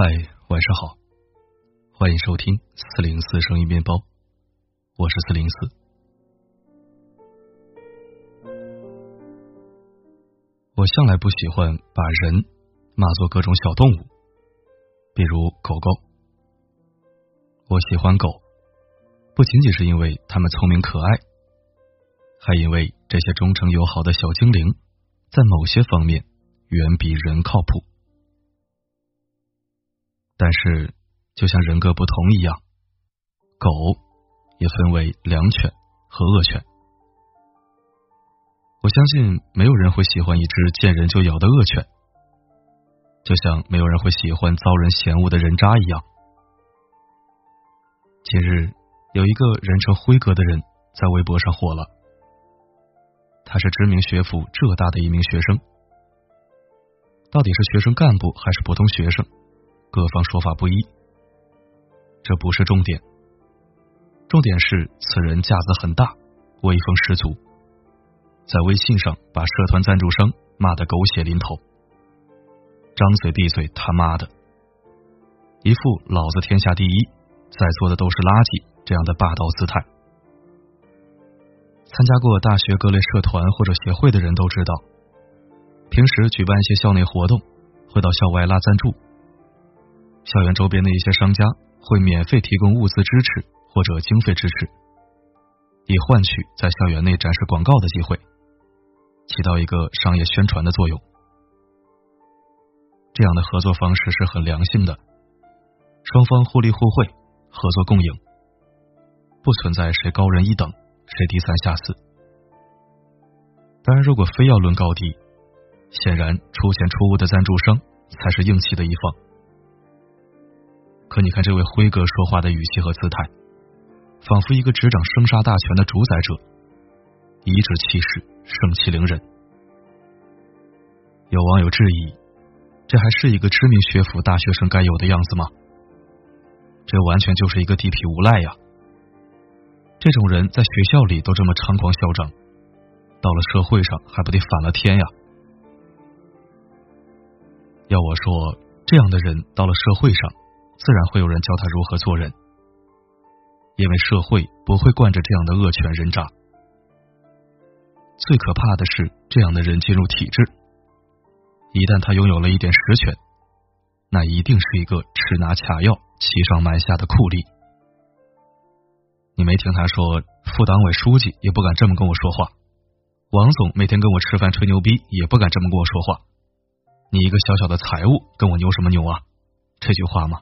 嗨，晚上好，欢迎收听四零四声音面包，我是四零四。我向来不喜欢把人骂作各种小动物，比如狗狗。我喜欢狗，不仅仅是因为它们聪明可爱，还因为这些忠诚友好的小精灵，在某些方面远比人靠谱。但是，就像人格不同一样，狗也分为良犬和恶犬。我相信没有人会喜欢一只见人就咬的恶犬，就像没有人会喜欢遭人嫌恶的人渣一样。近日，有一个人称辉哥的人在微博上火了，他是知名学府浙大的一名学生，到底是学生干部还是普通学生？各方说法不一，这不是重点，重点是此人架子很大，威风十足，在微信上把社团赞助商骂得狗血淋头，张嘴闭嘴他妈的，一副老子天下第一，在座的都是垃圾这样的霸道姿态。参加过大学各类社团或者协会的人都知道，平时举办一些校内活动，会到校外拉赞助。校园周边的一些商家会免费提供物资支持或者经费支持，以换取在校园内展示广告的机会，起到一个商业宣传的作用。这样的合作方式是很良性的，双方互利互惠，合作共赢，不存在谁高人一等，谁低三下四。当然，如果非要论高低，显然出钱出物的赞助商才是硬气的一方。可你看，这位辉哥说话的语气和姿态，仿佛一个执掌生杀大权的主宰者，颐指气使，盛气凌人。有网友质疑：这还是一个知名学府大学生该有的样子吗？这完全就是一个地痞无赖呀！这种人在学校里都这么猖狂嚣张，到了社会上还不得反了天呀？要我说，这样的人到了社会上。自然会有人教他如何做人，因为社会不会惯着这样的恶犬人渣。最可怕的是，这样的人进入体制，一旦他拥有了一点实权，那一定是一个吃拿卡要、欺上瞒下的酷吏。你没听他说，副党委书记也不敢这么跟我说话，王总每天跟我吃饭吹牛逼也不敢这么跟我说话。你一个小小的财务，跟我牛什么牛啊？这句话吗？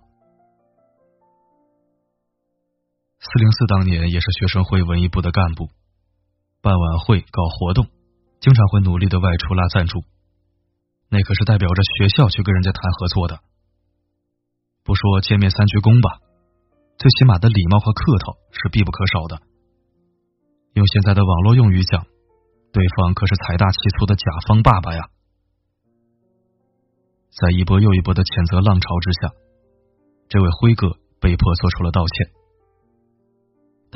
四零四当年也是学生会文艺部的干部，办晚会、搞活动，经常会努力的外出拉赞助，那可是代表着学校去跟人家谈合作的。不说见面三鞠躬吧，最起码的礼貌和客套是必不可少的。用现在的网络用语讲，对方可是财大气粗的甲方爸爸呀。在一波又一波的谴责浪潮之下，这位辉哥被迫做出了道歉。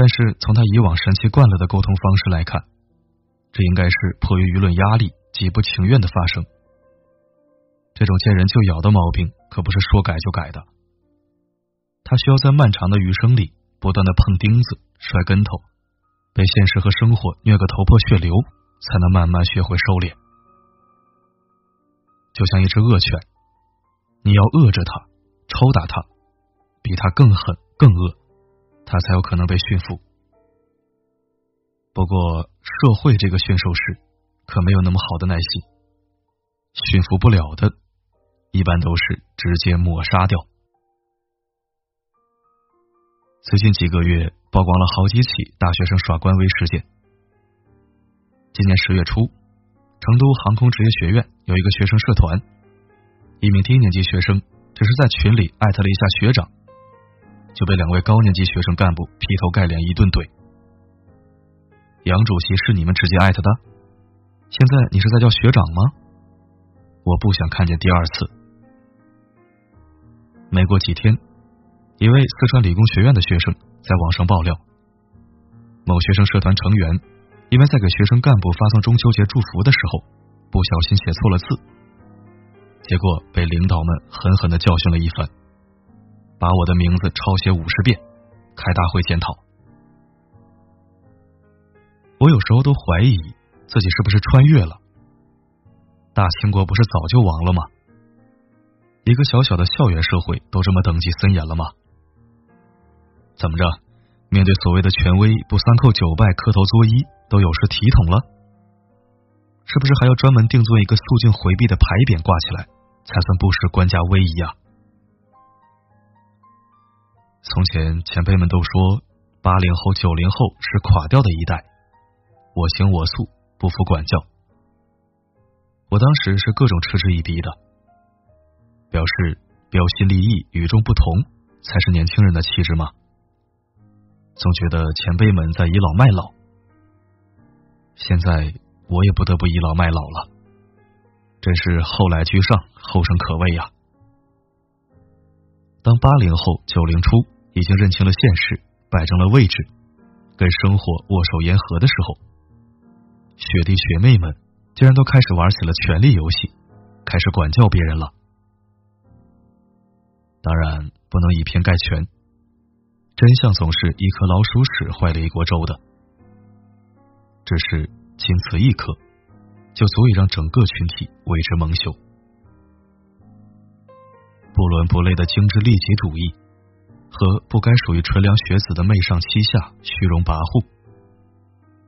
但是从他以往神奇惯了的沟通方式来看，这应该是迫于舆论压力、极不情愿的发生。这种见人就咬的毛病可不是说改就改的，他需要在漫长的余生里不断的碰钉子、摔跟头，被现实和生活虐个头破血流，才能慢慢学会收敛。就像一只恶犬，你要饿着它，抽打它，比它更狠、更恶。他才有可能被驯服。不过，社会这个驯兽师可没有那么好的耐心，驯服不了的，一般都是直接抹杀掉。最近几个月曝光了好几起大学生耍官威事件。今年十月初，成都航空职业学院有一个学生社团，一名低年级学生只是在群里艾特了一下学长。就被两位高年级学生干部劈头盖脸一顿怼。杨主席是你们直接艾特的？现在你是在叫学长吗？我不想看见第二次。没过几天，一位四川理工学院的学生在网上爆料，某学生社团成员因为在给学生干部发送中秋节祝福的时候不小心写错了字，结果被领导们狠狠的教训了一番，把我的名字抄写五十遍，开大会检讨。我有时候都怀疑自己是不是穿越了。大清国不是早就亡了吗？一个小小的校园社会都这么等级森严了吗？怎么着？面对所谓的权威，不三叩九拜、磕头作揖，都有失体统了？是不是还要专门定做一个肃静回避的牌匾挂起来，才算不失官家威仪啊？从前前辈们都说，八零后、九零后是垮掉的一代，我行我素，不服管教。我当时是各种嗤之以鼻的，表示标新立异、与众不同才是年轻人的气质吗？总觉得前辈们在倚老卖老，现在我也不得不倚老卖老了，真是后来居上，后生可畏呀！当八零后、九零初已经认清了现实，摆正了位置，跟生活握手言和的时候，学弟学妹们。竟然都开始玩起了权力游戏，开始管教别人了。当然不能以偏概全，真相总是一颗老鼠屎坏了一锅粥的。只是仅此一颗，就足以让整个群体为之蒙羞。不伦不类的精致利己主义，和不该属于纯良学子的媚上欺下、虚荣跋扈，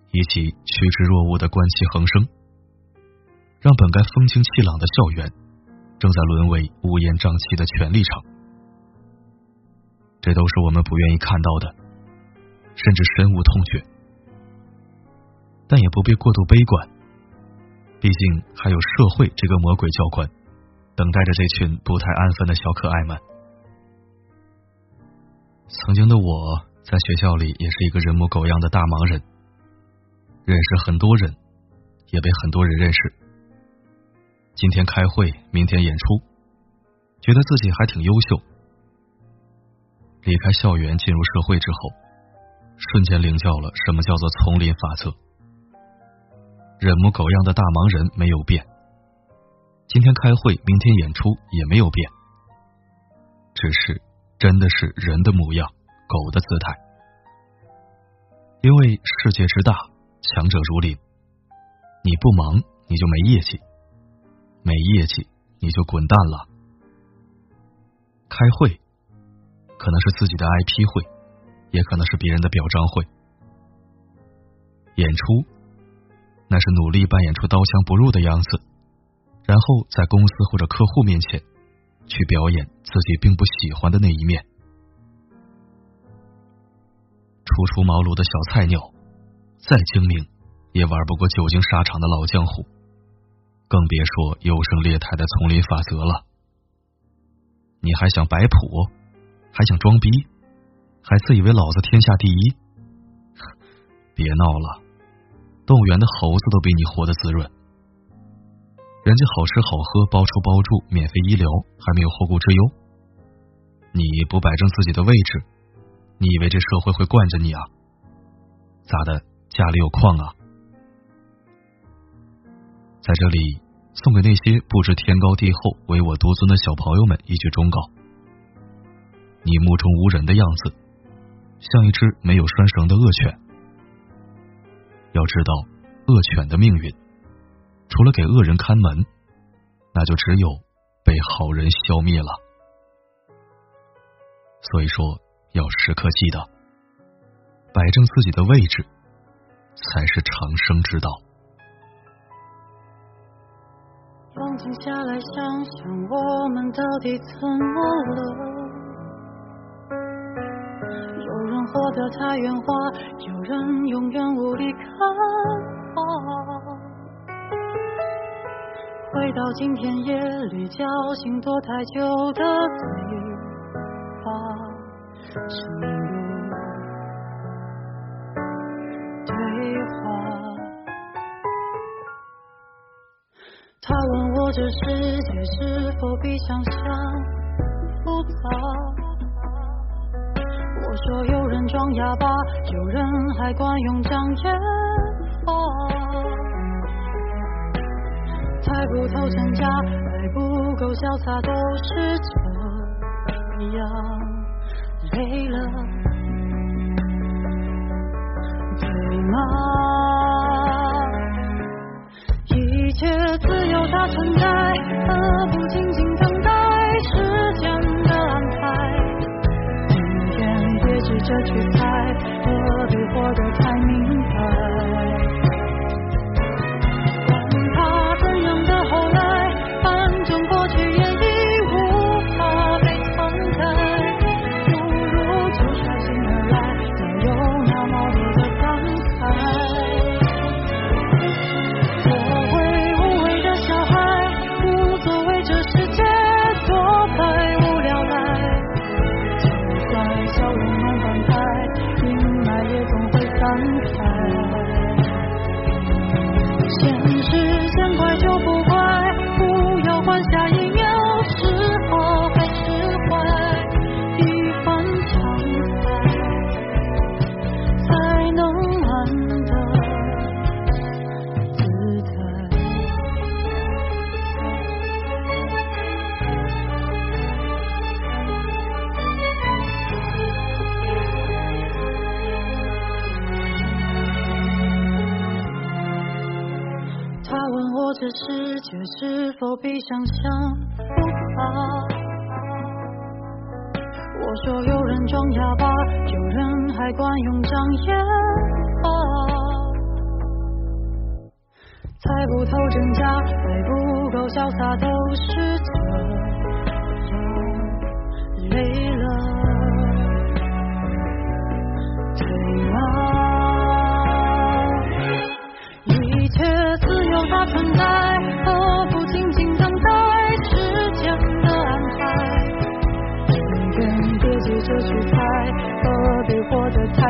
以及趋之若鹜的官气横生。让本该风清气朗的校园，正在沦为乌烟瘴气的权力场。这都是我们不愿意看到的，甚至深恶痛绝。但也不必过度悲观，毕竟还有社会这个魔鬼教官，等待着这群不太安分的小可爱们。曾经的我在学校里也是一个人模狗样的大忙人，认识很多人，也被很多人认识。今天开会，明天演出，觉得自己还挺优秀。离开校园进入社会之后，瞬间领教了什么叫做丛林法则。人模狗样的大忙人没有变，今天开会，明天演出也没有变，只是真的是人的模样，狗的姿态。因为世界之大，强者如林，你不忙，你就没业绩。没业绩，你就滚蛋了。开会可能是自己的 IP 会，也可能是别人的表彰会。演出那是努力扮演出刀枪不入的样子，然后在公司或者客户面前去表演自己并不喜欢的那一面。初出茅庐的小菜鸟，再精明也玩不过久经沙场的老江湖。更别说优胜劣汰的丛林法则了。你还想摆谱，还想装逼，还自以为老子天下第一？别闹了！动物园的猴子都比你活得滋润，人家好吃好喝，包吃包住，免费医疗，还没有后顾之忧。你不摆正自己的位置，你以为这社会会惯着你啊？咋的？家里有矿啊？在这里，送给那些不知天高地厚、唯我独尊的小朋友们一句忠告：你目中无人的样子，像一只没有拴绳的恶犬。要知道，恶犬的命运，除了给恶人看门，那就只有被好人消灭了。所以说，要时刻记得，摆正自己的位置，才是长生之道。冷静下来想想，我们到底怎么了？有人活得太圆滑，有人永远无力看花。回到今天夜里叫醒躲太久的对话，是命路对话。他问我这世界是否比想象复杂？我说有人装哑巴，有人还惯用障眼法。猜不透真假爱不够潇洒都是这样累了对吗？一切自有它存在何不静静等待时间的安排？今天别急着去猜何必活得这是否比想象复杂？我说有人装哑巴，有人还惯用障眼法，猜不透真假，还不够潇洒，都是假。the